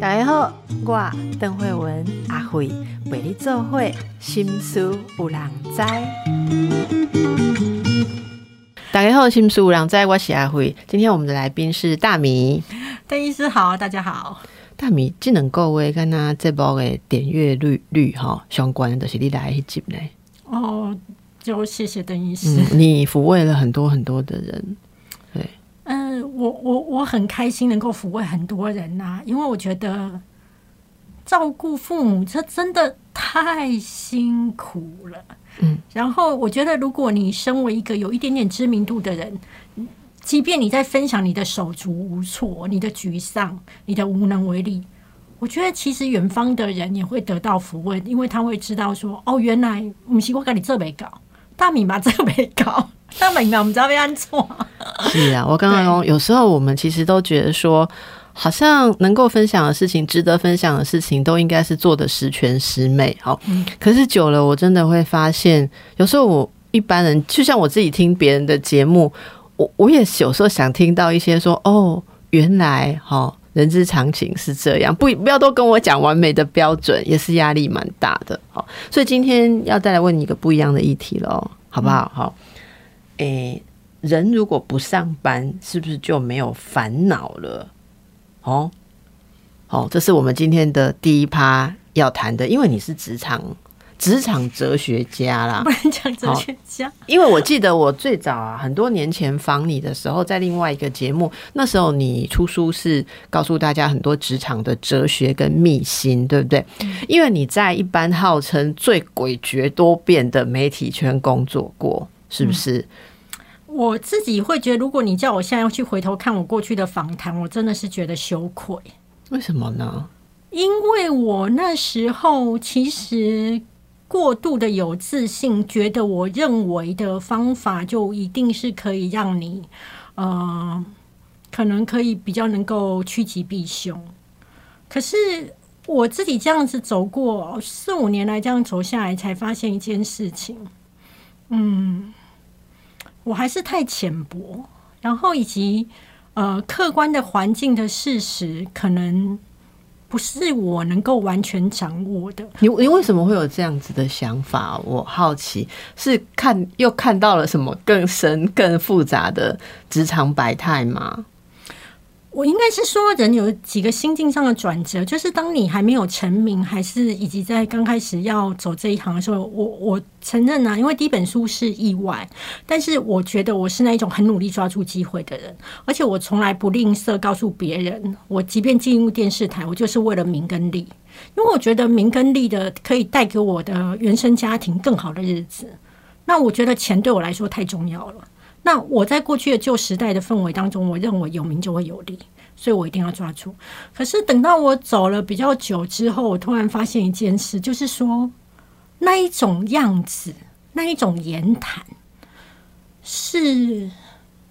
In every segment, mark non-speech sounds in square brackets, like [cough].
大家好，我邓慧文阿慧为你做会心思有人知。大家好，心思有人知，我是阿慧。今天我们的来宾是大米。邓医师好，大家好。大米技能够位跟他这波的点阅率率哈相关的，是你来一集呢？哦，就谢谢邓医师，你抚慰了很多很多的人。我我我很开心能够抚慰很多人呐，因为我觉得照顾父母这真的太辛苦了。嗯，然后我觉得如果你身为一个有一点点知名度的人。即便你在分享你的手足无措、你的沮丧、你的无能为力，我觉得其实远方的人也会得到抚慰，因为他会知道说：“哦，原来不是我跟你这没搞，大米嘛这没搞，[laughs] 大米嘛我们知道被按错。”是啊，我刚刚说，有时候我们其实都觉得说，好像能够分享的事情、值得分享的事情，都应该是做的十全十美。好，可是久了，我真的会发现，有时候我一般人，就像我自己听别人的节目。我我也有时候想听到一些说哦，原来哈人之常情是这样，不不要都跟我讲完美的标准，也是压力蛮大的。好，所以今天要再来问你一个不一样的议题喽，好不好？好，诶，人如果不上班，是不是就没有烦恼了？哦，好，这是我们今天的第一趴要谈的，因为你是职场。职场哲学家啦，不能讲哲学家，因为我记得我最早啊，很多年前访你的时候，在另外一个节目，那时候你出书是告诉大家很多职场的哲学跟秘辛，对不对？因为你在一般号称最诡谲多变的媒体圈工作过，是不是？我自己会觉得，如果你叫我现在要去回头看我过去的访谈，我真的是觉得羞愧。为什么呢？因为我那时候其实。过度的有自信，觉得我认为的方法就一定是可以让你，呃，可能可以比较能够趋吉避凶。可是我自己这样子走过四五年来这样走下来，才发现一件事情，嗯，我还是太浅薄，然后以及呃客观的环境的事实可能。不是我能够完全掌握的。你你为什么会有这样子的想法？我好奇，是看又看到了什么更深、更复杂的职场百态吗？我应该是说，人有几个心境上的转折，就是当你还没有成名，还是以及在刚开始要走这一行的时候，我我承认啊，因为第一本书是意外，但是我觉得我是那一种很努力抓住机会的人，而且我从来不吝啬告诉别人，我即便进入电视台，我就是为了名跟利，因为我觉得名跟利的可以带给我的原生家庭更好的日子，那我觉得钱对我来说太重要了。那我在过去的旧时代的氛围当中，我认为有名就会有利，所以我一定要抓住。可是等到我走了比较久之后，我突然发现一件事，就是说那一种样子，那一种言谈，是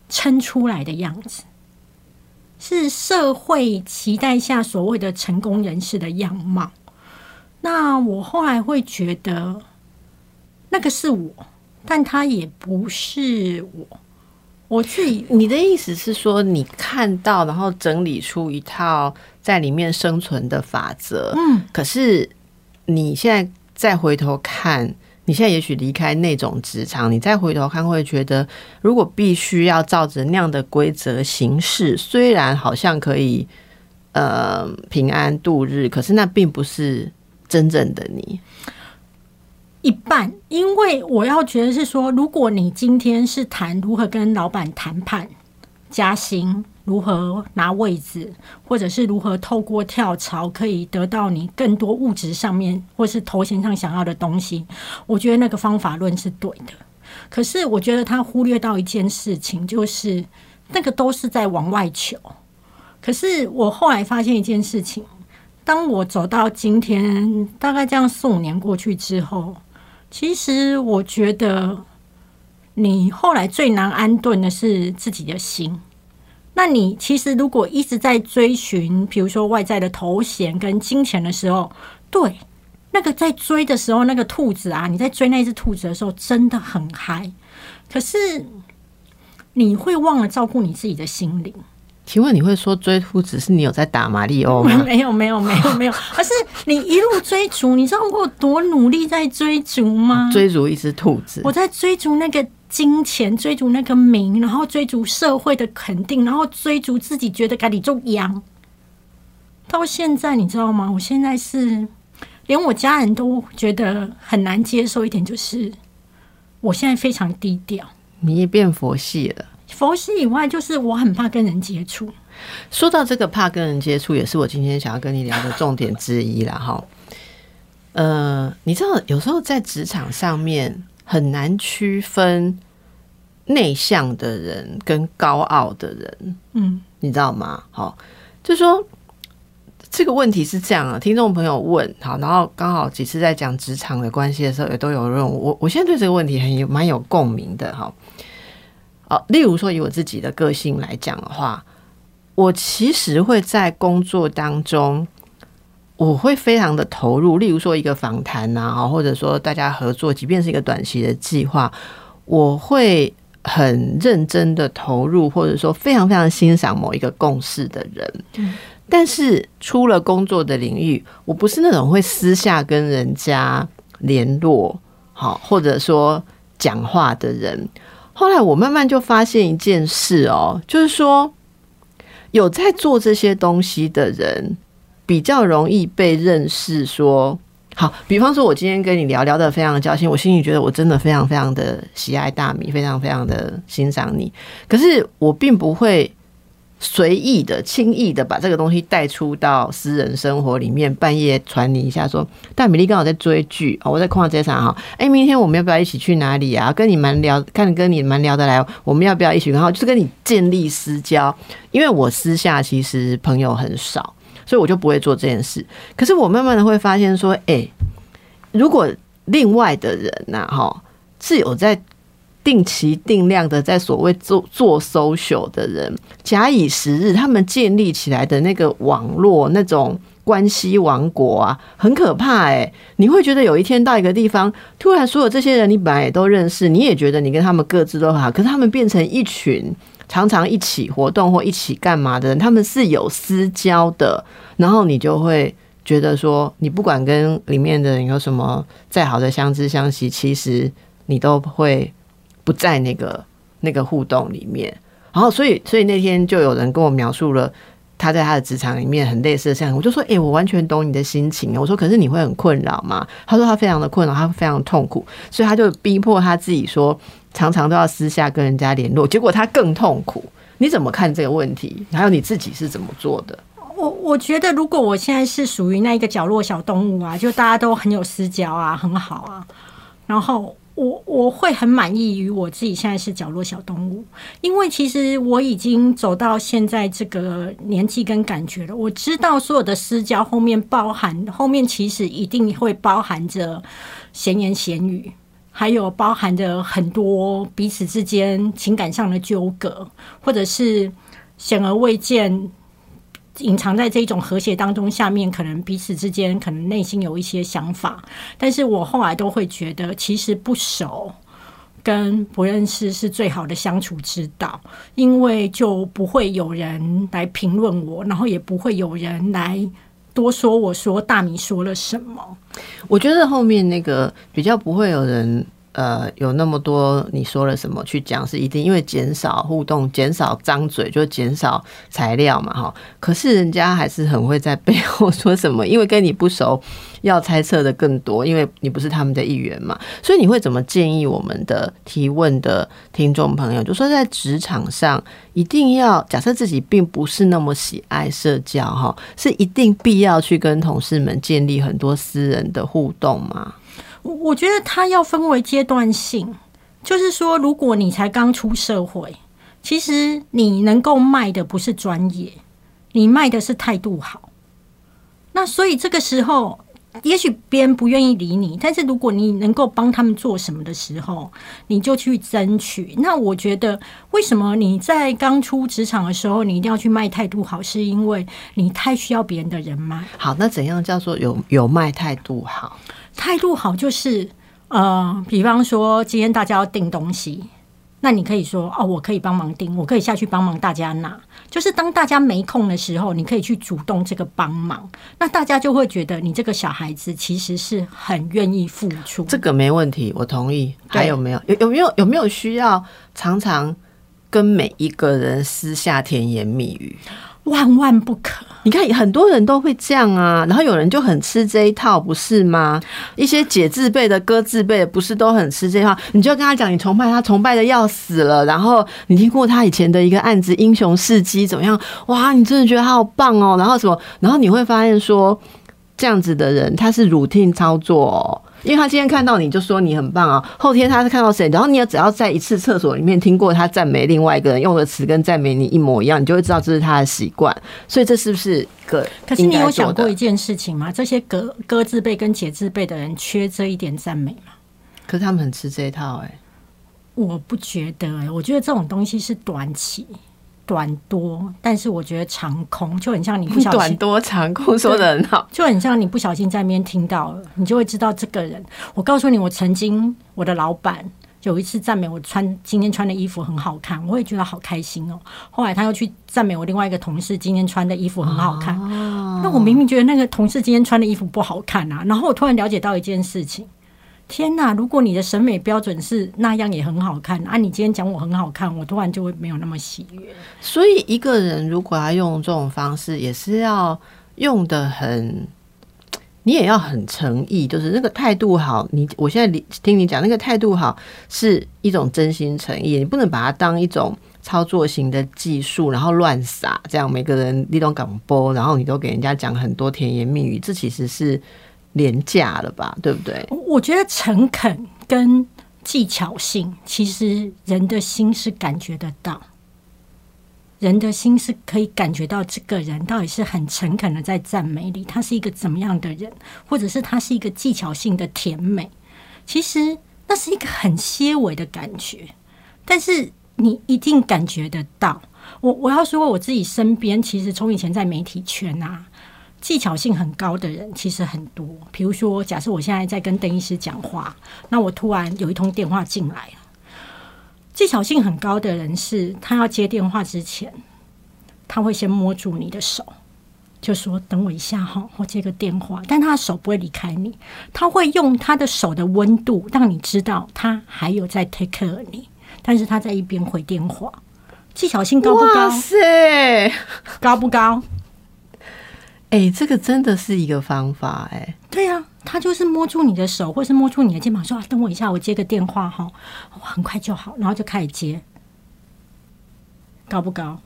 撑出来的样子，是社会期待下所谓的成功人士的样貌。那我后来会觉得，那个是我，但他也不是我。我自己，你的意思是说，你看到，然后整理出一套在里面生存的法则。嗯，可是你现在再回头看，你现在也许离开那种职场，你再回头看，会觉得，如果必须要照着那样的规则行事，虽然好像可以呃平安度日，可是那并不是真正的你。一半，因为我要觉得是说，如果你今天是谈如何跟老板谈判加薪，如何拿位置，或者是如何透过跳槽可以得到你更多物质上面或是头衔上想要的东西，我觉得那个方法论是对的。可是我觉得他忽略到一件事情，就是那个都是在往外求。可是我后来发现一件事情，当我走到今天，大概这样四五年过去之后。其实我觉得，你后来最难安顿的是自己的心。那你其实如果一直在追寻，比如说外在的头衔跟金钱的时候，对那个在追的时候，那个兔子啊，你在追那只兔子的时候真的很嗨。可是你会忘了照顾你自己的心灵。请问你会说追兔子是你有在打马里奥吗？[laughs] 没有没有没有没有，[laughs] 而是你一路追逐，你知道我有多努力在追逐吗？追逐一只兔子，我在追逐那个金钱，追逐那个名，然后追逐社会的肯定，然后追逐自己觉得该你做羊。到现在你知道吗？我现在是连我家人都觉得很难接受一点，就是我现在非常低调。你也变佛系了。佛系以外，就是我很怕跟人接触。说到这个怕跟人接触，也是我今天想要跟你聊的重点之一啦哈。呃，你知道有时候在职场上面很难区分内向的人跟高傲的人，嗯，你知道吗？好，就说这个问题是这样啊，听众朋友问好，然后刚好几次在讲职场的关系的时候，也都有人我，我现在对这个问题很有蛮有共鸣的哈。哦，例如说以我自己的个性来讲的话，我其实会在工作当中，我会非常的投入。例如说一个访谈啊，或者说大家合作，即便是一个短期的计划，我会很认真的投入，或者说非常非常欣赏某一个共事的人。嗯，但是出了工作的领域，我不是那种会私下跟人家联络，好，或者说讲话的人。后来我慢慢就发现一件事哦，就是说有在做这些东西的人比较容易被认识。说好，比方说，我今天跟你聊聊的非常的交心，我心里觉得我真的非常非常的喜爱大米，非常非常的欣赏你。可是我并不会。随意的、轻易的把这个东西带出到私人生活里面，半夜传你一下说：“大米粒刚好在追剧啊，我在逛街场哈。哎，明天我们要不要一起去哪里啊？跟你蛮聊，看跟你蛮聊得来，我们要不要一起？然后就是跟你建立私交，因为我私下其实朋友很少，所以我就不会做这件事。可是我慢慢的会发现说，哎，如果另外的人呐，哈，是有在。定期定量的在所谓做做 social 的人，假以时日，他们建立起来的那个网络那种关系王国啊，很可怕哎！你会觉得有一天到一个地方，突然所有这些人你本来也都认识，你也觉得你跟他们各自都好，可是他们变成一群常常一起活动或一起干嘛的人，他们是有私交的，然后你就会觉得说，你不管跟里面的人有什么再好的相知相惜，其实你都会。不在那个那个互动里面，然后所以所以那天就有人跟我描述了他在他的职场里面很类似的像，我就说：“哎，我完全懂你的心情。”我说：“可是你会很困扰吗？”他说：“他非常的困扰，他非常痛苦，所以他就逼迫他自己说，常常都要私下跟人家联络，结果他更痛苦。你怎么看这个问题？还有你自己是怎么做的？”我我觉得，如果我现在是属于那一个角落小动物啊，就大家都很有私交啊，很好啊，然后。我我会很满意于我自己现在是角落小动物，因为其实我已经走到现在这个年纪跟感觉了。我知道所有的私交后面包含，后面其实一定会包含着闲言闲语，还有包含着很多彼此之间情感上的纠葛，或者是显而未见。隐藏在这种和谐当中，下面可能彼此之间可能内心有一些想法，但是我后来都会觉得，其实不熟跟不认识是最好的相处之道，因为就不会有人来评论我，然后也不会有人来多说我说大米说了什么。我觉得后面那个比较不会有人。呃，有那么多你说了什么去讲是一定，因为减少互动，减少张嘴，就减少材料嘛，哈。可是人家还是很会在背后说什么，因为跟你不熟，要猜测的更多，因为你不是他们的一员嘛。所以你会怎么建议我们的提问的听众朋友，就说在职场上一定要假设自己并不是那么喜爱社交，哈，是一定必要去跟同事们建立很多私人的互动吗？我觉得它要分为阶段性，就是说，如果你才刚出社会，其实你能够卖的不是专业，你卖的是态度好。那所以这个时候，也许别人不愿意理你，但是如果你能够帮他们做什么的时候，你就去争取。那我觉得，为什么你在刚出职场的时候，你一定要去卖态度好？是因为你太需要别人的人脉。好，那怎样叫做有有卖态度好？态度好就是，呃，比方说今天大家要订东西，那你可以说哦，我可以帮忙订，我可以下去帮忙大家拿。就是当大家没空的时候，你可以去主动这个帮忙，那大家就会觉得你这个小孩子其实是很愿意付出。这个没问题，我同意。还有没有？有有没有有没有需要常常跟每一个人私下甜言蜜语？万万不可！你看，很多人都会这样啊，然后有人就很吃这一套，不是吗？一些姐字辈的、哥字辈的，不是都很吃这套？你就跟他讲，你崇拜他，崇拜的要死了。然后你听过他以前的一个案子，英雄事迹怎么样？哇，你真的觉得他好棒哦。然后什么？然后你会发现说，这样子的人他是 routine 操作。因为他今天看到你就说你很棒啊，后天他是看到谁，然后你也只要在一次厕所里面听过他赞美另外一个人用的词跟赞美你一模一样，你就会知道这是他的习惯。所以这是不是个？可是你有想过一件事情吗？这些哥哥字辈跟姐字辈的人缺这一点赞美吗？可是他们很吃这一套哎，我不觉得哎，我觉得这种东西是短期。短多，但是我觉得长空就很像你不小心短多长空说的很好，就很像你不小心 [laughs] [laughs] 在那边听到了，你就会知道这个人。我告诉你，我曾经我的老板有一次赞美我穿今天穿的衣服很好看，我也觉得好开心哦。后来他又去赞美我另外一个同事今天穿的衣服很好看，那我明明觉得那个同事今天穿的衣服不好看啊，然后我突然了解到一件事情。天呐！如果你的审美标准是那样也很好看啊，你今天讲我很好看，我突然就会没有那么喜悦。所以一个人如果要用这种方式，也是要用的很，你也要很诚意，就是那个态度好。你我现在听你讲那个态度好，是一种真心诚意，你不能把它当一种操作型的技术，然后乱撒。这样每个人你都广播，然后你都给人家讲很多甜言蜜语，这其实是。廉价了吧，对不对？我觉得诚恳跟技巧性，其实人的心是感觉得到，人的心是可以感觉到这个人到底是很诚恳的在赞美你，他是一个怎么样的人，或者是他是一个技巧性的甜美，其实那是一个很些微的感觉，但是你一定感觉得到。我我要说我自己身边，其实从以前在媒体圈啊。技巧性很高的人其实很多，比如说，假设我现在在跟邓医师讲话，那我突然有一通电话进来了。技巧性很高的人是，他要接电话之前，他会先摸住你的手，就说：“等我一下哈，我接个电话。”但他的手不会离开你，他会用他的手的温度让你知道他还有在 take care 你，但是他在一边回电话。技巧性高不高？塞，高不高？哎，这个真的是一个方法哎。对呀，他就是摸住你的手，或是摸住你的肩膀，说：“等我一下，我接个电话哈，很快就好。”然后就开始接，高不高？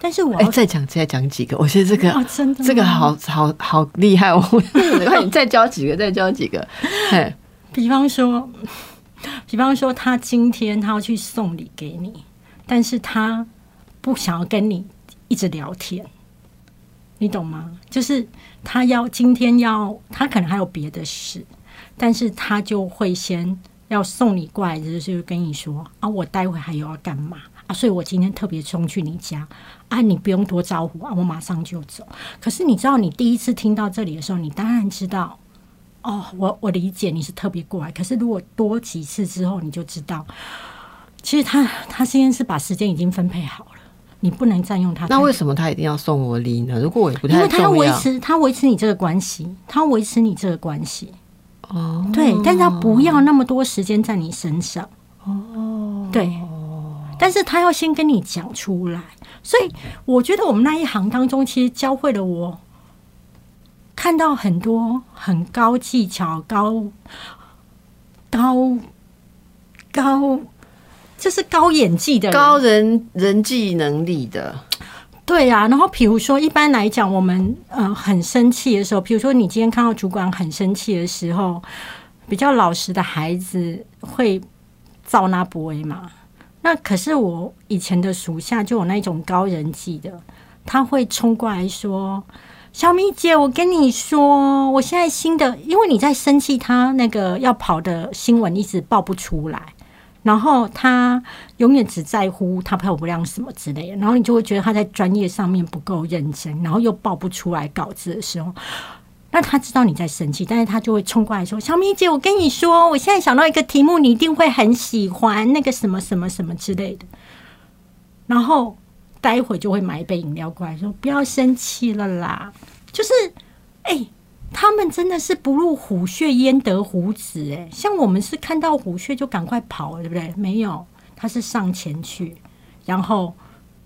但是我哎，再讲再讲几个，我觉得这个真的这个好好好厉害哦！你 [laughs] 再教几个，再教几个。哎，比方说，比方说，他今天他要去送礼给你，但是他不想要跟你一直聊天。你懂吗？就是他要今天要，他可能还有别的事，但是他就会先要送你过来，就是跟你说啊，我待会还有要干嘛啊，所以我今天特别冲去你家啊，你不用多招呼啊，我马上就走。可是你知道，你第一次听到这里的时候，你当然知道哦，我我理解你是特别过来。可是如果多几次之后，你就知道，其实他他今天是把时间已经分配好了。你不能占用他。那为什么他一定要送我礼呢？如果我也不太因为他要维持，他维持你这个关系，他维持你这个关系。哦，对，但是他不要那么多时间在你身上。哦，对，但是他要先跟你讲出来。所以我觉得我们那一行当中，其实教会了我看到很多很高技巧、高高高。这是高演技的高人人际能力的，对呀。然后，比如说，一般来讲，我们呃很生气的时候，比如说你今天看到主管很生气的时候，比较老实的孩子会造那不为嘛。那可是我以前的属下就有那种高人际的，他会冲过来说：“小米姐，我跟你说，我现在新的，因为你在生气，他那个要跑的新闻一直报不出来。”然后他永远只在乎他漂不亮什么之类的，然后你就会觉得他在专业上面不够认真，然后又报不出来稿子的时候，那他知道你在生气，但是他就会冲过来说：“小米姐，我跟你说，我现在想到一个题目，你一定会很喜欢那个什么什么什么之类的。”然后待会就会买一杯饮料过来说：“不要生气了啦。”就是，哎，他们真的是不入虎穴焉得虎子哎，像我们是看到虎穴就赶快跑，对不对？没有，他是上前去，然后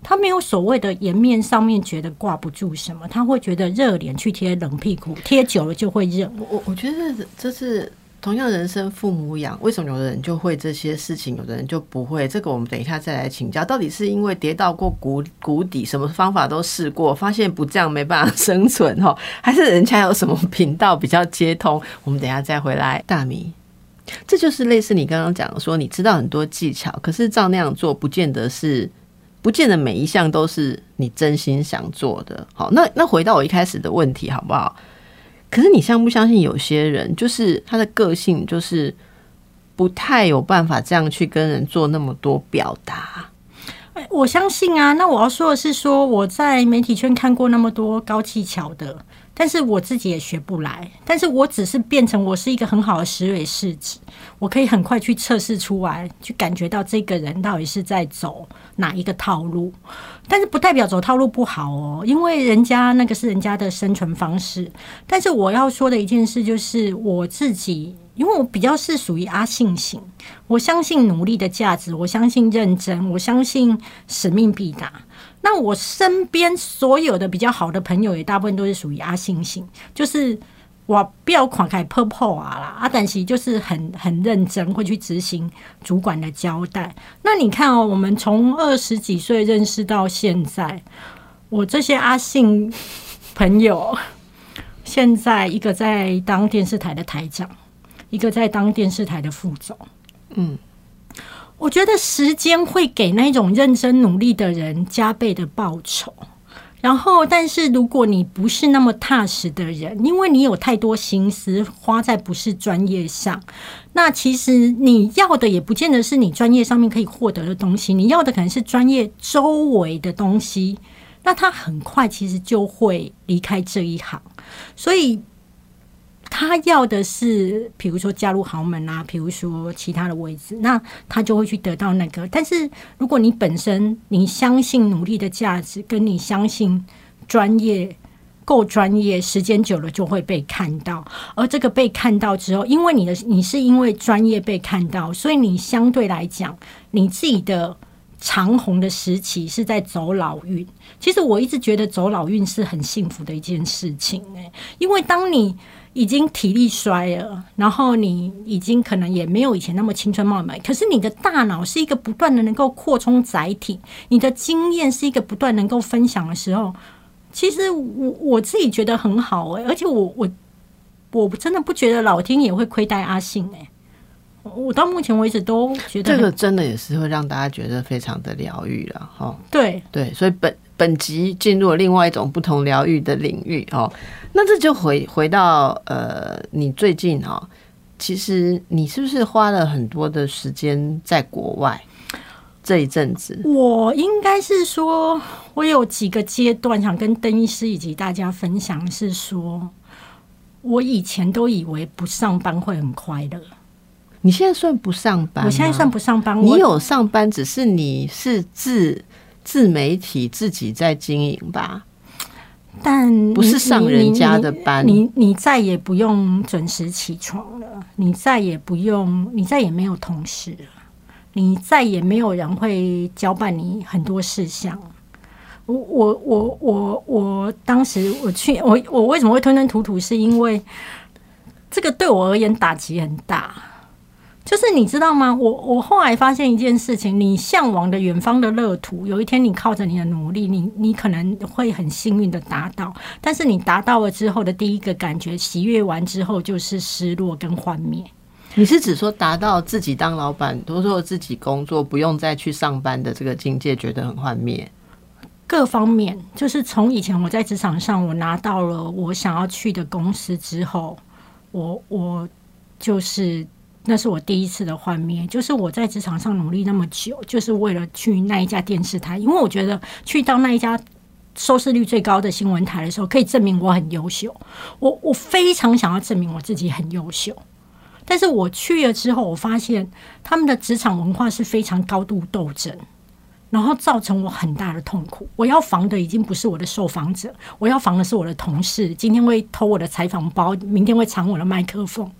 他没有所谓的颜面上面觉得挂不住什么，他会觉得热脸去贴冷屁股，贴久了就会热。我我觉得这是。同样人生父母养，为什么有的人就会这些事情，有的人就不会？这个我们等一下再来请教。到底是因为跌到过谷谷底，什么方法都试过，发现不这样没办法生存哈？还是人家有什么频道比较接通？我们等一下再回来。大米，这就是类似你刚刚讲，说你知道很多技巧，可是照那样做，不见得是，不见得每一项都是你真心想做的。好，那那回到我一开始的问题，好不好？可是你相不相信有些人就是他的个性就是不太有办法这样去跟人做那么多表达？我相信啊。那我要说的是，说我在媒体圈看过那么多高技巧的，但是我自己也学不来。但是我只是变成我是一个很好的石蕊试纸，我可以很快去测试出来，去感觉到这个人到底是在走哪一个套路。但是不代表走套路不好哦，因为人家那个是人家的生存方式。但是我要说的一件事就是，我自己因为我比较是属于阿信型，我相信努力的价值，我相信认真，我相信使命必达。那我身边所有的比较好的朋友也大部分都是属于阿信型，就是。我不要狂开破破啊啦！阿但其就是很很认真，会去执行主管的交代。那你看哦，我们从二十几岁认识到现在，我这些阿信朋友，现在一个在当电视台的台长，一个在当电视台的副总。嗯，我觉得时间会给那种认真努力的人加倍的报酬。然后，但是如果你不是那么踏实的人，因为你有太多心思花在不是专业上，那其实你要的也不见得是你专业上面可以获得的东西，你要的可能是专业周围的东西。那他很快其实就会离开这一行，所以。他要的是，比如说加入豪门啊，比如说其他的位置，那他就会去得到那个。但是如果你本身你相信努力的价值，跟你相信专业够专业，时间久了就会被看到。而这个被看到之后，因为你的你是因为专业被看到，所以你相对来讲，你自己的长虹的时期是在走老运。其实我一直觉得走老运是很幸福的一件事情，因为当你。已经体力衰了，然后你已经可能也没有以前那么青春貌美，可是你的大脑是一个不断的能够扩充载体，你的经验是一个不断能够分享的时候，其实我我自己觉得很好哎，而且我我我真的不觉得老天也会亏待阿信哎，我到目前为止都觉得这个真的也是会让大家觉得非常的疗愈了哈。对对，所以本本集进入了另外一种不同疗愈的领域哦。那这就回回到呃，你最近哈，其实你是不是花了很多的时间在国外这一阵子？我应该是说，我有几个阶段想跟邓医师以及大家分享，是说我以前都以为不上班会很快乐，你现在算不上班？我现在算不上班，你有上班，只是你是自自媒体自己在经营吧？但不是上人家的班，你你再也不用准时起床了，你再也不用，你再也没有同事了，你再也没有人会交办你很多事项。我我我我我当时我去我我为什么会吞吞吐吐，是因为这个对我而言打击很大。就是你知道吗？我我后来发现一件事情：你向往的远方的乐土，有一天你靠着你的努力，你你可能会很幸运的达到。但是你达到了之后的第一个感觉，喜悦完之后就是失落跟幻灭。你是指说达到自己当老板，都说自己工作，不用再去上班的这个境界，觉得很幻灭？各方面，就是从以前我在职场上，我拿到了我想要去的公司之后，我我就是。那是我第一次的幻灭，就是我在职场上努力那么久，就是为了去那一家电视台，因为我觉得去到那一家收视率最高的新闻台的时候，可以证明我很优秀。我我非常想要证明我自己很优秀，但是我去了之后，我发现他们的职场文化是非常高度斗争。然后造成我很大的痛苦。我要防的已经不是我的受访者，我要防的是我的同事。今天会偷我的采访包，明天会藏我的麦克风，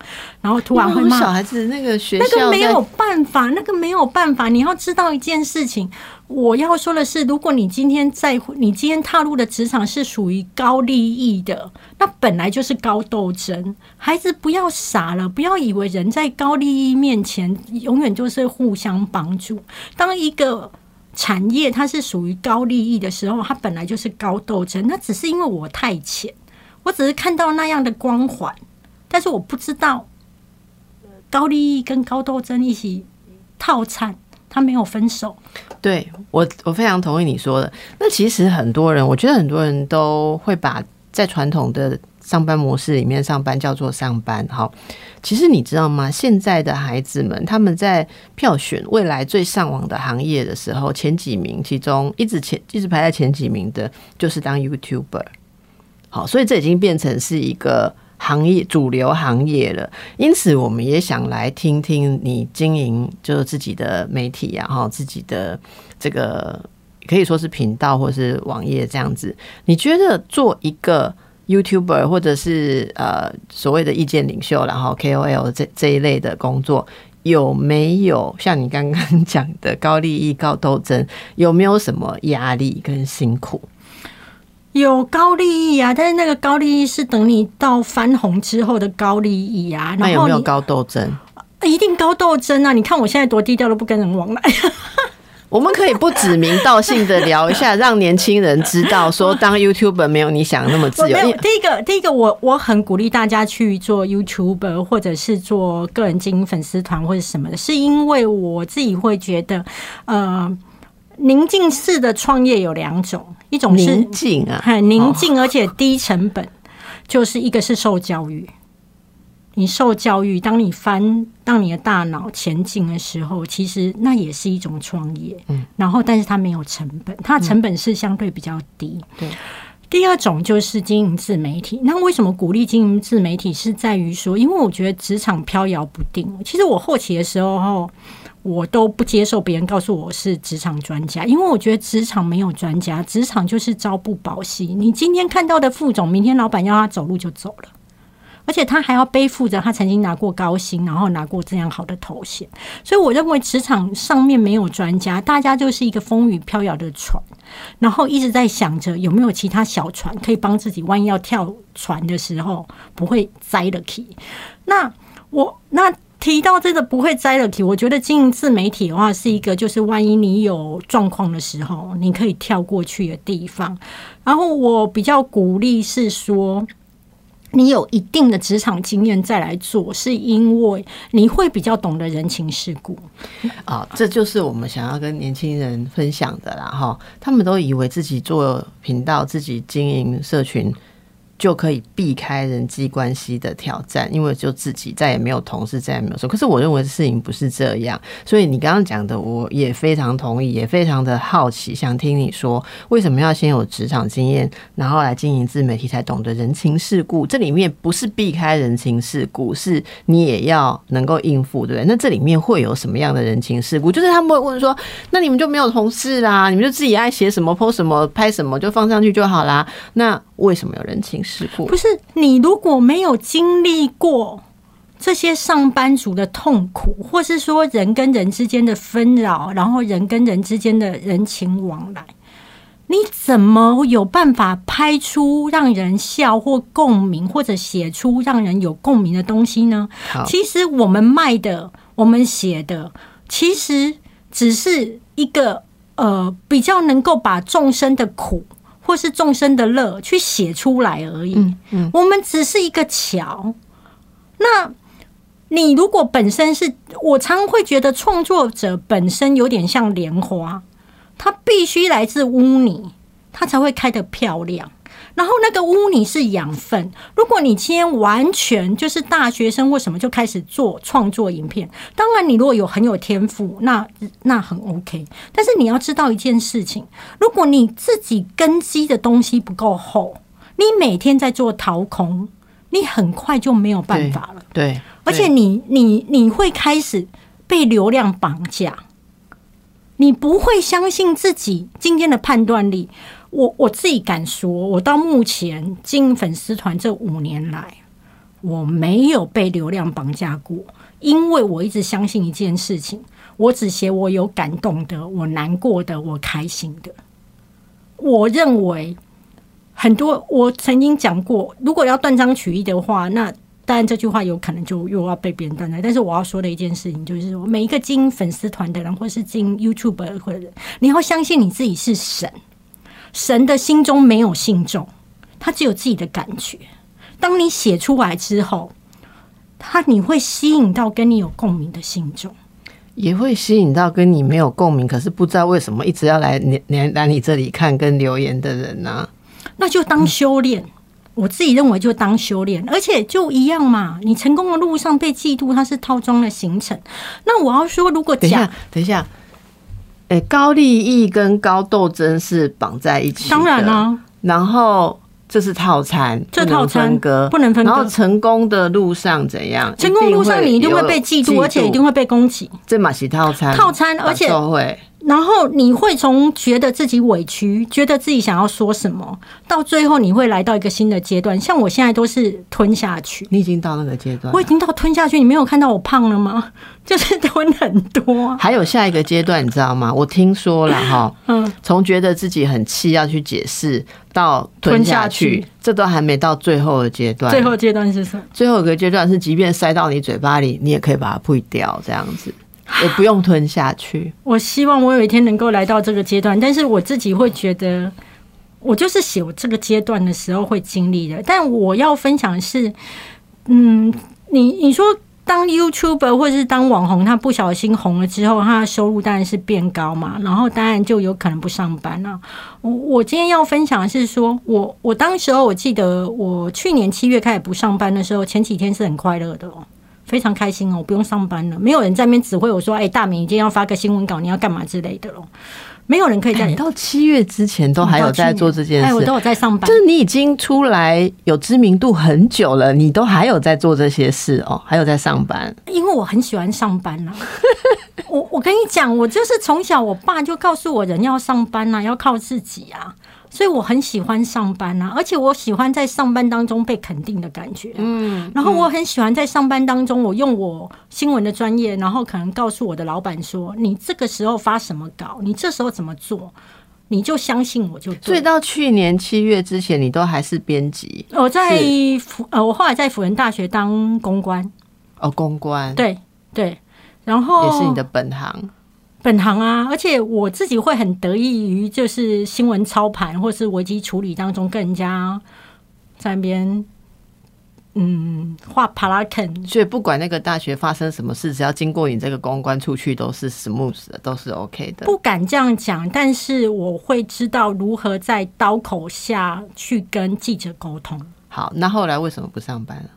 然后突然会骂小孩子。那个学校那个没有办法，那个没有办法。你要知道一件事情，我要说的是，如果你今天在你今天踏入的职场是属于高利益的，那本来就是高斗争。孩子不要傻了，不要以为人在高利益面前永远就是互相帮助。当一个产业它是属于高利益的时候，它本来就是高斗争。那只是因为我太浅，我只是看到那样的光环，但是我不知道高利益跟高斗争一起套餐，它没有分手。对我，我非常同意你说的。那其实很多人，我觉得很多人都会把在传统的。上班模式里面上班叫做上班，好，其实你知道吗？现在的孩子们他们在票选未来最上网的行业的时候，前几名其中一直前一直排在前几名的，就是当 YouTuber。好，所以这已经变成是一个行业主流行业了。因此，我们也想来听听你经营就是自己的媒体啊，哈，自己的这个可以说是频道或是网页这样子。你觉得做一个？YouTuber 或者是呃所谓的意见领袖，然后 KOL 这这一类的工作，有没有像你刚刚讲的高利益、高斗争？有没有什么压力跟辛苦？有高利益啊，但是那个高利益是等你到翻红之后的高利益啊。那有没有高斗争？一定高斗争啊！你看我现在多低调，都不跟人往来。我们可以不指名道姓的聊一下，让年轻人知道说，[laughs] 当 YouTuber 没有你想那么自由。第一个，第一个，我我很鼓励大家去做 YouTuber，或者是做个人经营粉丝团或者什么的，是因为我自己会觉得，呃，宁静式的创业有两种，一种是宁静啊，很宁静而且低成本，就是一个是受教育。你受教育，当你翻，当你的大脑前进的时候，其实那也是一种创业。嗯，然后，但是它没有成本，它的成本是相对比较低。对。第二种就是经营自媒体。那为什么鼓励经营自媒体？是在于说，因为我觉得职场飘摇不定。其实我后期的时候，我都不接受别人告诉我是职场专家，因为我觉得职场没有专家，职场就是朝不保夕。你今天看到的副总，明天老板要他走路就走了。而且他还要背负着他曾经拿过高薪，然后拿过这样好的头衔，所以我认为职场上面没有专家，大家就是一个风雨飘摇的船，然后一直在想着有没有其他小船可以帮自己，万一要跳船的时候不会栽了起。那我那提到这个不会栽了 key，我觉得经营自媒体的话是一个，就是万一你有状况的时候，你可以跳过去的地方。然后我比较鼓励是说。你有一定的职场经验再来做，是因为你会比较懂得人情世故啊，这就是我们想要跟年轻人分享的啦哈。他们都以为自己做频道、自己经营社群。就可以避开人际关系的挑战，因为就自己再也没有同事，再也没有说。可是我认为事情不是这样，所以你刚刚讲的，我也非常同意，也非常的好奇，想听你说为什么要先有职场经验，然后来经营自媒体，才懂得人情世故。这里面不是避开人情世故，是你也要能够应付，对不对？那这里面会有什么样的人情世故？就是他们会问说，那你们就没有同事啦？你们就自己爱写什么、post 什么、拍什么就放上去就好啦？那为什么有人情世故？不是你如果没有经历过这些上班族的痛苦，或是说人跟人之间的纷扰，然后人跟人之间的人情往来，你怎么有办法拍出让人笑或共鸣，或者写出让人有共鸣的东西呢？其实我们卖的，我们写的，其实只是一个呃，比较能够把众生的苦。或是众生的乐去写出来而已。嗯嗯，我们只是一个桥。那你如果本身是，我常会觉得创作者本身有点像莲花，它必须来自污泥，它才会开得漂亮。然后那个污泥是养分。如果你今天完全就是大学生或什么就开始做创作影片，当然你如果有很有天赋，那那很 OK。但是你要知道一件事情：如果你自己根基的东西不够厚，你每天在做掏空，你很快就没有办法了。对，而且你你你会开始被流量绑架。你不会相信自己今天的判断力。我我自己敢说，我到目前经营粉丝团这五年来，我没有被流量绑架过，因为我一直相信一件事情：我只写我有感动的，我难过的，我开心的。我认为很多，我曾经讲过，如果要断章取义的话，那当然这句话有可能就又要被别人断了。但是我要说的一件事情，就是说每一个经粉丝团的人，或是经营 YouTube 或者你要相信你自己是神。神的心中没有信众，他只有自己的感觉。当你写出来之后，他你会吸引到跟你有共鸣的信众，也会吸引到跟你没有共鸣，可是不知道为什么一直要来来来你这里看跟留言的人呢？那就当修炼。我自己认为就当修炼，而且就一样嘛。你成功的路上被嫉妒，它是套装的形成。那我要说，如果等一下，等一下。哎，高利益跟高斗争是绑在一起，当然了。然后这是套餐，这套餐割不能分割。然后成功的路上怎样？成功路上你一定会被嫉妒，而且一定会被攻击。这马戏套餐，套餐，而且会。然后你会从觉得自己委屈，觉得自己想要说什么，到最后你会来到一个新的阶段。像我现在都是吞下去。你已经到那个阶段，我已经到吞下去。你没有看到我胖了吗？就是吞很多。还有下一个阶段，你知道吗？我听说了哈，[laughs] 嗯，从觉得自己很气要去解释，到吞下去，这都还没到最后的阶段。最后阶段是什么？最后一个阶段是，即便塞到你嘴巴里，你也可以把它吐掉，这样子。我不用吞下去。我希望我有一天能够来到这个阶段，但是我自己会觉得，我就是写我这个阶段的时候会经历的。但我要分享的是，嗯，你你说当 YouTuber 或者是当网红，他不小心红了之后，他的收入当然是变高嘛，然后当然就有可能不上班了。我我今天要分享的是，说我我当时候我记得我去年七月开始不上班的时候，前几天是很快乐的哦。非常开心哦，我不用上班了，没有人在那边指挥我说：“哎，大明，今天要发个新闻稿，你要干嘛之类的咯。没有人可以在你到七月之前都还有在做这件事，我都有在上班。就是你已经出来有知名度很久了，你都还有在做这些事哦，还有在上班。因为我很喜欢上班啊。[laughs] 我我跟你讲，我就是从小我爸就告诉我，人要上班啊，要靠自己啊。所以我很喜欢上班啊，而且我喜欢在上班当中被肯定的感觉。嗯，然后我很喜欢在上班当中，我用我新闻的专业，然后可能告诉我的老板说：“你这个时候发什么稿，你这时候怎么做，你就相信我就。”所以到去年七月之前，你都还是编辑。我在辅呃，我后来在辅仁大学当公关。哦，公关。对对，然后也是你的本行。本行啊，而且我自己会很得益于就是新闻操盘或是危机处理当中，跟人家在那边嗯画帕拉肯。所以不管那个大学发生什么事，只要经过你这个公关出去，都是 smooth 的，都是 OK 的。不敢这样讲，但是我会知道如何在刀口下去跟记者沟通。好，那后来为什么不上班了？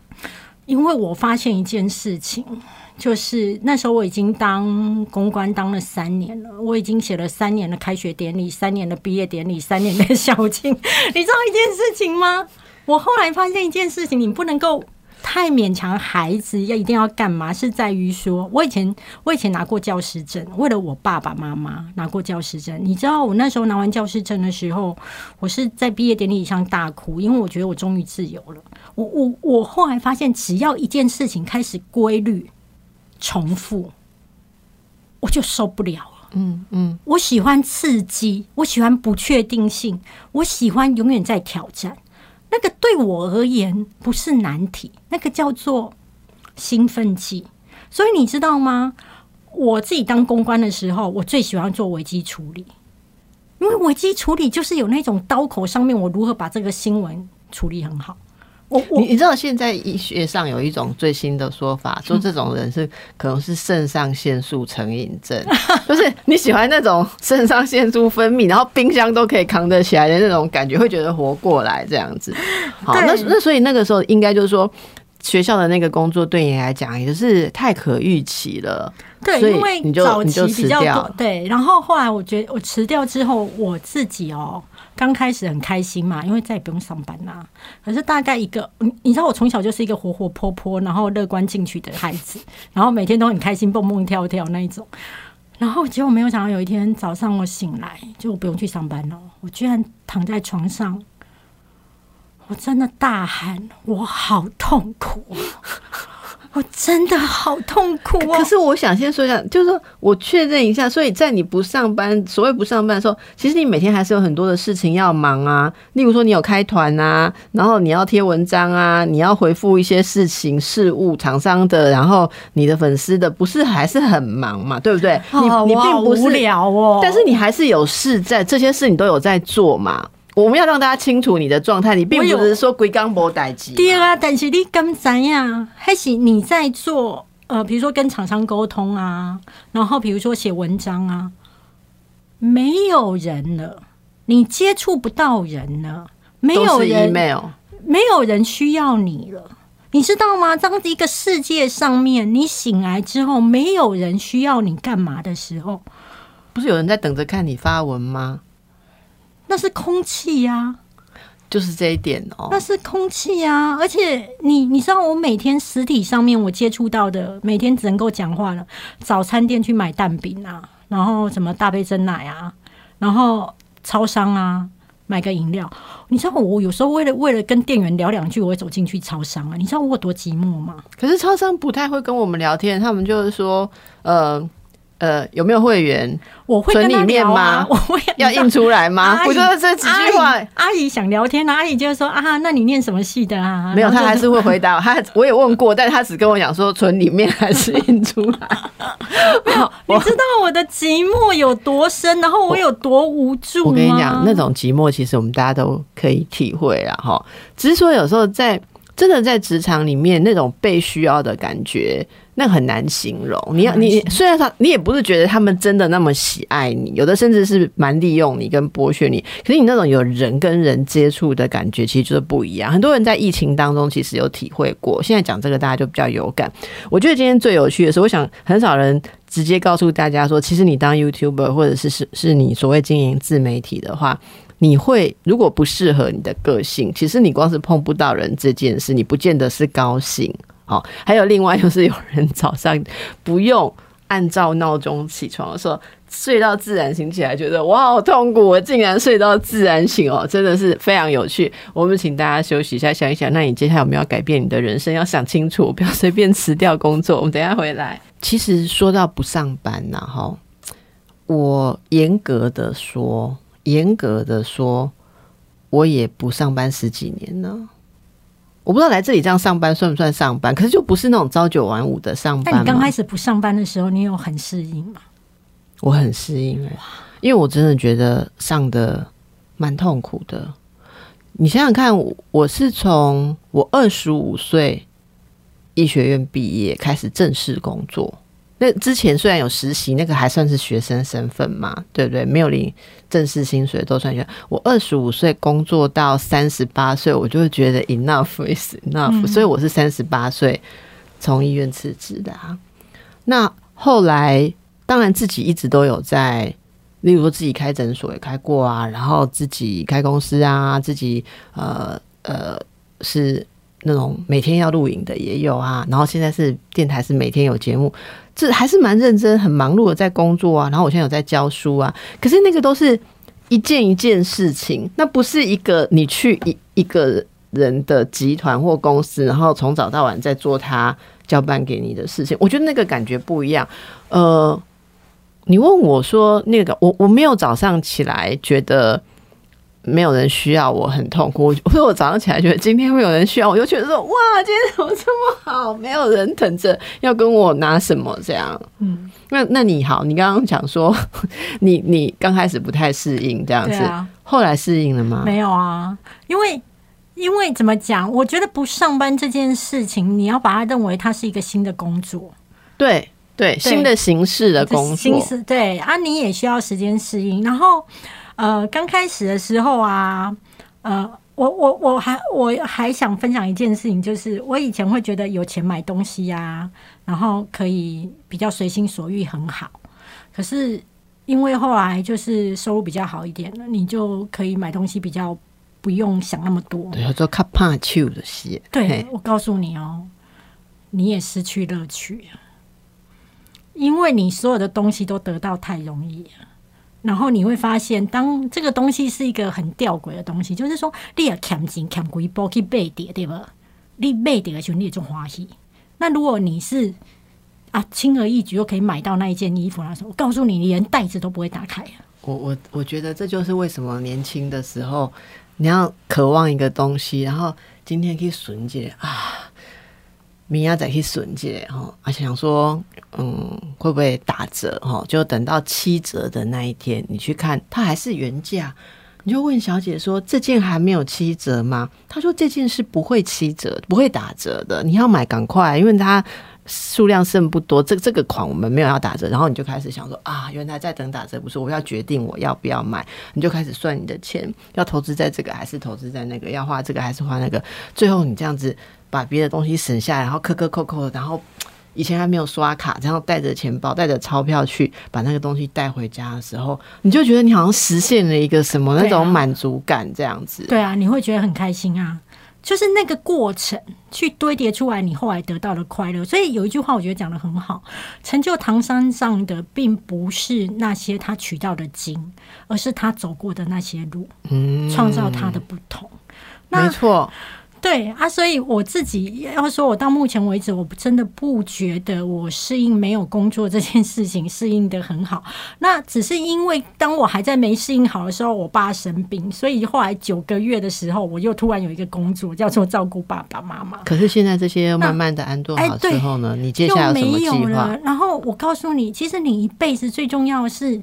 因为我发现一件事情。就是那时候我已经当公关当了三年了，我已经写了三年的开学典礼、三年的毕业典礼、三年的校庆。[laughs] 你知道一件事情吗？我后来发现一件事情，你不能够太勉强孩子要一定要干嘛，是在于说，我以前我以前拿过教师证，为了我爸爸妈妈拿过教师证。你知道我那时候拿完教师证的时候，我是在毕业典礼上大哭，因为我觉得我终于自由了。我我我后来发现，只要一件事情开始规律。重复，我就受不了。嗯嗯，我喜欢刺激，我喜欢不确定性，我喜欢永远在挑战。那个对我而言不是难题，那个叫做兴奋剂。所以你知道吗？我自己当公关的时候，我最喜欢做危机处理，因为危机处理就是有那种刀口上面，我如何把这个新闻处理很好。我你你知道现在医学上有一种最新的说法，说这种人是可能是肾上腺素成瘾症，就是你喜欢那种肾上腺素分泌，然后冰箱都可以扛得起来的那种感觉，会觉得活过来这样子。好，那那所以那个时候应该就是说，学校的那个工作对你来讲也是太可预期了。对，因为早期比较多。对，然后后来我觉得我辞掉之后，我自己哦。刚开始很开心嘛，因为再也不用上班啦。可是大概一个，你知道我从小就是一个活活泼泼，然后乐观进取的孩子，[laughs] 然后每天都很开心，蹦蹦跳跳那一种。然后结果没有想到有一天早上我醒来，就我不用去上班了，我居然躺在床上，我真的大喊，我好痛苦，我真的好痛苦哦！可是我想先说一下，就是说我确认一下，所以在你不上班，所谓不上班的时候，其实你每天还是有很多的事情要忙啊。例如说，你有开团啊，然后你要贴文章啊，你要回复一些事情、事物、厂商的，然后你的粉丝的，不是还是很忙嘛？对不对？你你并不是无聊哦，但是你还是有事在，这些事你都有在做嘛。我们要让大家清楚你的状态，你并不是说龟缸博代机。对啊，但是你刚怎样？还是你在做呃，比如说跟厂商沟通啊，然后比如说写文章啊，没有人了，你接触不到人了，没有人 email，没有人需要你了。你知道吗？当一个世界上面你醒来之后，没有人需要你干嘛的时候，不是有人在等着看你发文吗？那是空气呀、就是这一点哦、那是空气啊！而且你你知道，我每天实体上面我接触到的，每天只能够讲话了。早餐店去买蛋饼啊，然后什么大杯蒸奶啊，然后超商啊买个饮料。你知道我有时候为了为了跟店员聊两句，我会走进去超商啊。你知道我有多寂寞吗？可是超商不太会跟我们聊天，他们就是说，呃呃，有没有会员我会跟他聊啊吗，[laughs] 我会要印出来吗？我觉得这几句话阿姨想聊天啊，阿姨就会说啊，那你念什么系的啊？[laughs] 没有，他还是会回答。他 [laughs] 我也问过，但他只跟我讲说存里面还是印出来。没有你知道我的寂寞有多深，然后我有多无助吗？我跟你讲，那种寂寞其实我们大家都可以体会啊，哈。只是说有时候在真的在职场里面那种被需要的感觉，那很难形容。你要你虽然他你也不是觉得他们真的那么喜爱你，有的甚至是蛮利用你跟剥削你，可是你那种有人跟人接触的感觉，其实就是不一样。很多人在疫情当中其实有体会过，现在讲这个大家就比较有感。我觉得今天最有趣的是，我想很少人直接告诉大家说，其实你当 YouTuber 或者是是是你所谓经营自媒体的话，你会如果不适合你的个性，其实你光是碰不到人这件事，你不见得是高兴。好、还有另外就是有人早上不用按照闹钟起床的时候，睡到自然醒起来，觉得哇好痛苦，我竟然睡到自然醒哦，真的是非常有趣。我们请大家休息一下，想一想，那你接下来有没有要改变你的人生？要想清楚，不要随便辞掉工作。我们等一下回来。其实说到不上班呐、哈，我严格的说，严格的说，我也不上班十几年了。我不知道来这里这样上班算不算上班，可是就不是那种朝九晚五的上班嘛。但你刚开始不上班的时候，你有很适应吗？我很适应哎、因为我真的觉得上的蛮痛苦的。你想想看，我我是从我二十五岁医学院毕业开始正式工作。那之前虽然有实习，那个还算是学生身份嘛，对不对？没有领正式薪水都算学。我二十五岁工作到三十八岁，我就会觉得 enough is enough，、所以我是三十八岁从医院辞职的啊。那后来当然自己一直都有在，例如说自己开诊所也开过啊，然后自己开公司啊，自己呃呃是那种每天要录影的也有啊，然后现在是电台是每天有节目，这还是蛮认真、很忙碌的在工作啊。然后我现在有在教书啊，可是那个都是一件一件事情，那不是一个你去一一个人的集团或公司，然后从早到晚在做他交办给你的事情。我觉得那个感觉不一样。呃，你问我说那个，我我没有早上起来觉得。没有人需要我，很痛苦。[laughs] 我或者我早上起来觉得今天会有人需要我，就觉得说哇，今天怎么这么好？没有人等着要跟我拿什么这样。嗯，那那你好，你刚刚讲说 [laughs] 你你刚开始不太适应这样子，啊，后来适应了吗？没有啊，因为因为怎么讲？我觉得不上班这件事情，你要把它认为它是一个新的工作，对对，新的形式的工作，形式对啊，你也需要时间适应。然后呃，刚开始的时候啊，呃。我我我还我还想分享一件事情，就是我以前会觉得有钱买东西呀、然后可以比较随心所欲，很好。可是因为后来就是收入比较好一点了，你就可以买东西比较不用想那么多。对，叫做卡帕丘的戏。对，我告诉你哦，你也失去乐趣，因为你所有的东西都得到太容易了。然后你会发现，当这个东西是一个很吊诡的东西，就是说，你要欠钱欠几波去背碟，对吧？你背碟的时候，你也种欢喜。那如果你是啊，轻而易举就可以买到那一件衣服，那时候我告诉你，你连袋子都不会打开啊。我我我觉得这就是为什么年轻的时候你要渴望一个东西，然后今天可以存解啊，明天再去存解哈，而且想说，嗯，会不会打折哈？就等到七折的那一天，你去看，它还是原价，你就问小姐说，这件还没有七折吗？她说这件是不会七折，不会打折的，你要买赶快，因为它。数量剩不多，这这个款我们没有要打折，然后你就开始想说啊，原来在等打折，不是我要决定我要不要买，你就开始算你的钱，要投资在这个还是投资在那个，要花这个还是花那个，最后你这样子把别的东西省下来，然后磕磕扣扣，然后以前还没有刷卡，然后带着钱包带着钞票去把那个东西带回家的时候，你就觉得你好像实现了一个什么那种满足感，这样子。对啊，你会觉得很开心啊。就是那个过程去堆叠出来，你后来得到的快乐。所以有一句话，我觉得讲的很好：成就唐三藏的，并不是那些他取到的经，而是他走过的那些路，创造他的不同。没错。对啊，所以我自己要说，我到目前为止，我真的不觉得我适应没有工作这件事情适应的很好。那只是因为当我还在没适应好的时候，我爸生病，所以后来九个月的时候，我又突然有一个工作叫做照顾爸爸妈妈。可是现在这些慢慢的安顿好之后呢，你接下来有什么计划？然后我告诉你，其实你一辈子最重要的是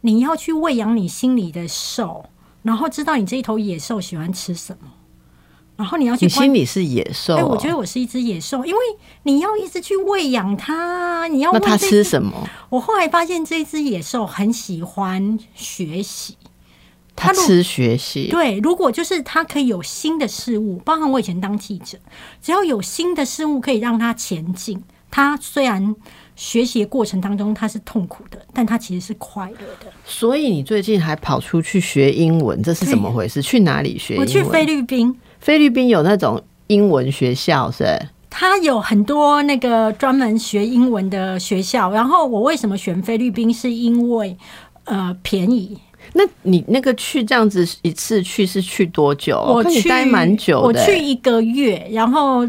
你要去喂养你心里的兽，然后知道你这一头野兽喜欢吃什么。然后你要去，你心里是野兽。哎，我觉得我是一只野兽，因为你要一直去喂养它，你要那它吃什么？我后来发现这只野兽很喜欢学习，它吃学习。对，如果就是它可以有新的事物，包含我以前当记者，只要有新的事物可以让它前进，它虽然学习的过程当中它是痛苦的，但它其实是快乐的。所以你最近还跑出去学英文，这是怎么回事？去哪里学？我去菲律宾。菲律宾有那种英文学校是？它有很多那个专门学英文的学校。然后我为什么选菲律宾？是因为呃便宜。那你那个去这样子一次去是去多久？我去待蛮久的，我去一个月，然后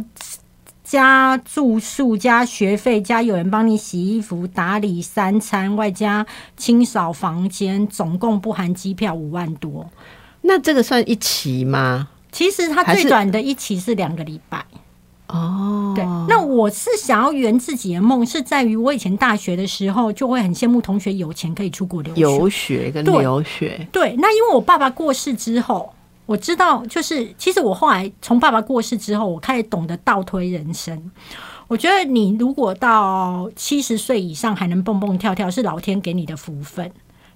加住宿、加学费、加有人帮你洗衣服、打理三餐，外加清扫房间，总共不含机票五万多。那这个算一期吗？其实它最短的一期是两个礼拜哦。对，那我是想要圆自己的梦，是在于我以前大学的时候就会很羡慕同学有钱可以出国留学游学跟留学。对，那因为我爸爸过世之后，我知道就是其实我后来从爸爸过世之后，我开始懂得倒推人生。我觉得你如果到七十岁以上还能蹦蹦跳跳，是老天给你的福分。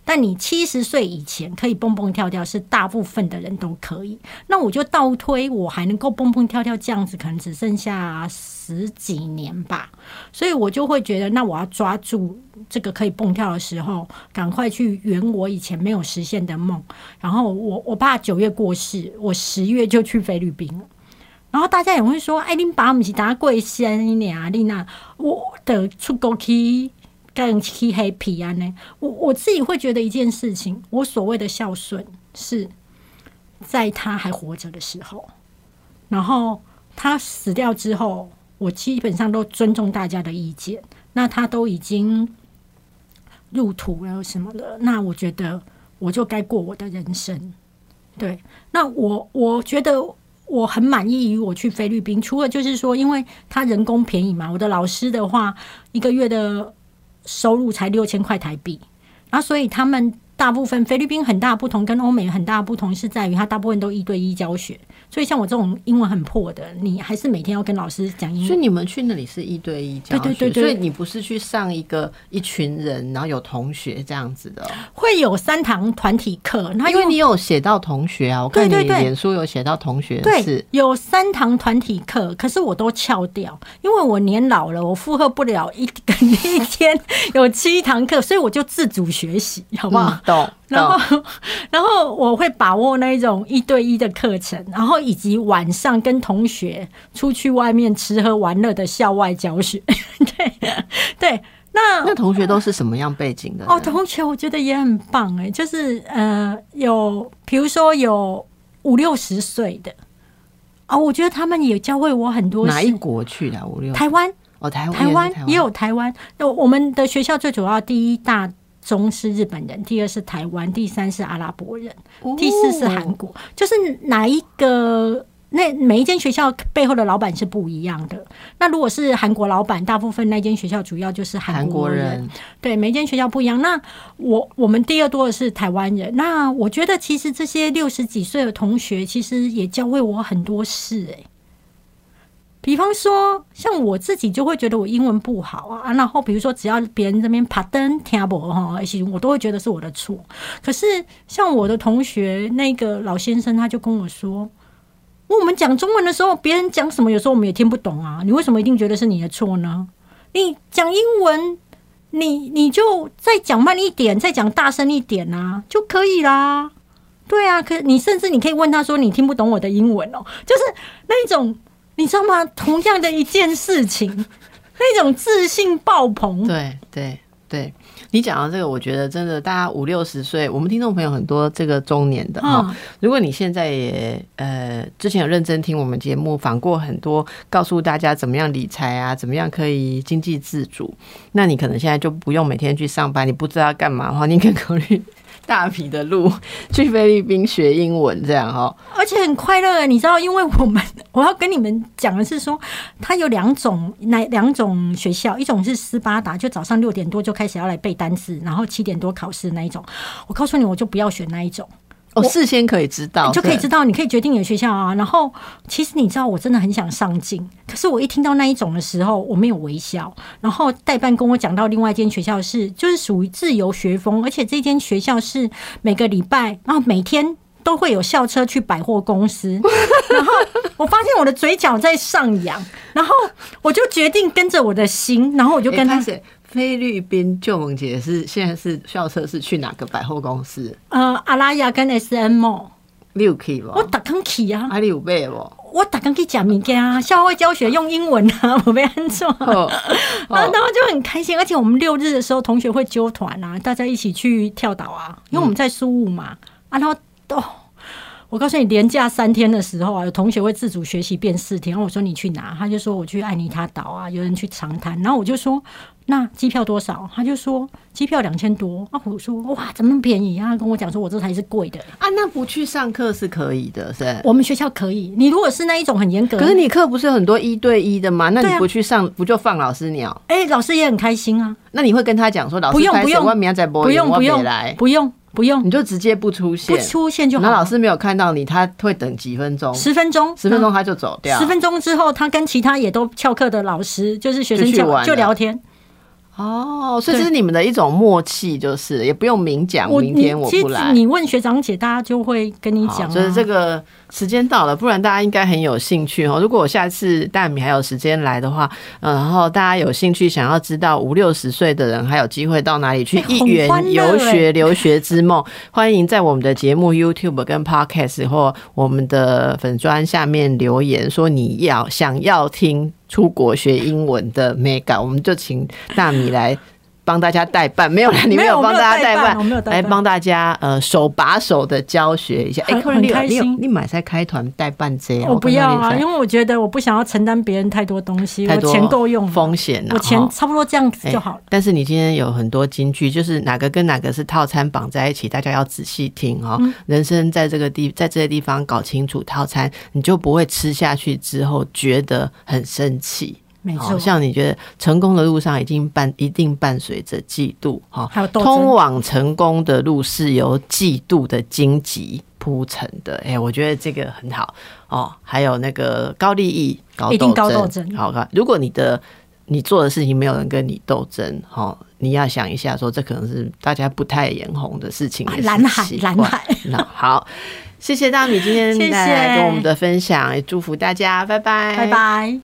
但你七十岁以前可以蹦蹦跳跳，是大部分的人都可以。那我就倒推，我还能够蹦蹦跳跳这样子，可能只剩下十几年吧。所以我就会觉得，那我要抓住这个可以蹦跳的时候，赶快去圆我以前没有实现的梦。然后我我爸九月过世，我十月就去菲律宾了。然后大家也会说：“哎，你爸不是打过生一啊，丽娜，我的出国去。”更漆黑皮啊呢？我我自己会觉得一件事情，我所谓的孝顺是在他还活着的时候，然后他死掉之后，我基本上都尊重大家的意见。那他都已经入土了什么了？那我觉得我就该过我的人生。对，那我我觉得我很满意于我去菲律宾，除了就是说，因为他人工便宜嘛，我的老师的话一个月的。收入才六千块台币，然后所以他们大部分菲律宾很大不同，跟欧美很大不同是在于，它大部分都一对一教学。所以像我这种英文很破的，你还是每天要跟老师讲英文。所以你们去那里是一对一教学，所以你不是去上一个一群人，然后有同学这样子的。会有三堂团体课，那因为你有写到同学啊，我看你脸书有写到同学，对，有三堂团体课，可是我都翘掉，因为我年老了，我负荷不了一 [laughs] 一天有七堂课，所以我就自主学习，好不好？懂。然后，[laughs] 然后我会把握那一种一对一的课程，然后以及晚上跟同学出去外面吃喝玩乐的校外教学。对 [laughs] 对，那那那同学都是什么样背景的？哦，同学我觉得也很棒哎，就是呃，有比如说有五六十岁的啊、我觉得他们也教会我很多哪一。国去的？五六台湾，哦，台湾台湾也有台湾。那我们的学校最主要第一大宗是日本人，第二是台湾，第三是阿拉伯人，第四是韩国。就是哪一个？那每一间学校背后的老板是不一样的。那如果是韩国老板，大部分那间学校主要就是韩韩国国人人。对，每一间学校不一样。那我我们第二多的是台湾人。那我觉得其实这些六十几岁的同学，其实也教会我很多事、欸。比方说，像我自己就会觉得我英文不好啊，然后比如说只要别人这边爬灯听不哈，我都会觉得是我的错。可是像我的同学那个老先生，他就跟我说，我们讲中文的时候，别人讲什么，有时候我们也听不懂啊。你为什么一定觉得是你的错呢？你讲英文，你你就再讲慢一点，再讲大声一点啊，就可以啦。对啊，可你甚至你可以问他说：“你听不懂我的英文哦？”就是那一种，你知道吗？同样的一件事情，[laughs] 那种自信爆棚。对对对，你讲到这个，我觉得真的，大家五六十岁，我们听众朋友很多这个中年的哈。嗯，如果你现在也呃之前有认真听我们节目，访过很多，告诉大家怎么样理财啊，怎么样可以经济自主，那你可能现在就不用每天去上班，你不知道要干嘛的话，你可以考虑大笔的路 [laughs] 去菲律宾学英文，这样哈。而且很快乐，你知道，因为我们 [laughs] 我要跟你们讲的是说，它有两种那两种学校，一种是斯巴达，就早上六点多就开始要来背单词，然后七点多考试那一种。我告诉你，我就不要选那一种。哦，事先可以知道，对就可以知道，你可以决定你的学校啊。然后，其实你知道，我真的很想上进，可是我一听到那一种的时候，我没有微笑。然后代办跟我讲到另外一间学校是，就是属于自由学风，而且这间学校是每个礼拜，然后每天。都会有校车去百货公司，[laughs] 然后我发现我的嘴角在上扬，然后我就决定跟着我的心，然后我就跟他菲律宾救萌姐是现在是校车是去哪个百货公司？呃阿拉亚跟 S M 哦，你有去不？我打刚去啊，啊，你有买不？我打刚去讲物件啊，校外教学用英文啊，[laughs] 我被安做。哦 [laughs] 然后，就很开心，而且我们六日的时候，同学会揪团啊，大家一起去跳岛啊，因为我们在苏武嘛，啊，然后哦，我告诉你，连假三天的时候啊，有同学会自主学习变四天，然后我说你去哪？他就说我去爱尼他岛啊，有人去长滩，然后我就说那机票多少？他就说机票两千多啊，我说哇，怎么那么便宜啊？他跟我讲说我这才是贵的，啊，那不去上课是可以的，是。我们学校可以，你如果是那一种很严格，可是你课不是有很多一对一的吗？那你不去上，不就放老师鸟？哎、老师也很开心啊，那你会跟他讲说，老师不用不用我明天再播，不用不用来，不用不用你就直接不出现不。出现就好了。那老师没有看到你，他会等几分钟，十分钟，十分钟他就走掉。十分钟之后，他跟其他也都翘课的老师，就是学生翘就去玩了就聊天。哦，所以这是你们的一种默契，就是也不用明讲，明天我不来。你问学长姐，大家就会跟你，讲、啊。所以这个时间到了，不然大家应该很有兴趣哦。如果我下次大米还有时间来的话，嗯，然后大家有兴趣想要知道五六十岁的人还有机会到哪里去哎一很欢乐圆游学哎留学之梦，欢迎在我们的节目 YouTube 跟 Podcast 或我们的粉砖下面留言，说你要想要听出国学英文的 Mega，我们就请大米来。帮大家代办没有啦，你没有有帮大家代代办我没有代办来帮大家呃手把手的教学一下。哎、很客人你有你有很开心你买菜开团代办这样，我不要啊，因为为我觉得我不想要承担别人太多东西，我钱够用了，风险啊，我钱差不多这样子哎就好了。但是你今天有很多金句，就是哪个跟哪个是套餐绑在一起，大家要仔细听哦。嗯人生在这个地，在这些地方搞清楚套餐，你就不会吃下去之后觉得很生气。好没错，像你觉得成功的路上已经伴一定伴随着嫉妒，哈，还有通。往成功的路是由嫉妒的荆棘铺成的。哎、我觉得这个很好哦。还有那个高利益、高一定高斗斗争好看。如果你的你做的事情没有人跟你斗争，哦，你要想一下，说这可能是大家不太眼红的事情蓝海蓝海。那好，谢谢大米今天来跟我们的分享，也祝福大家，拜拜，拜拜。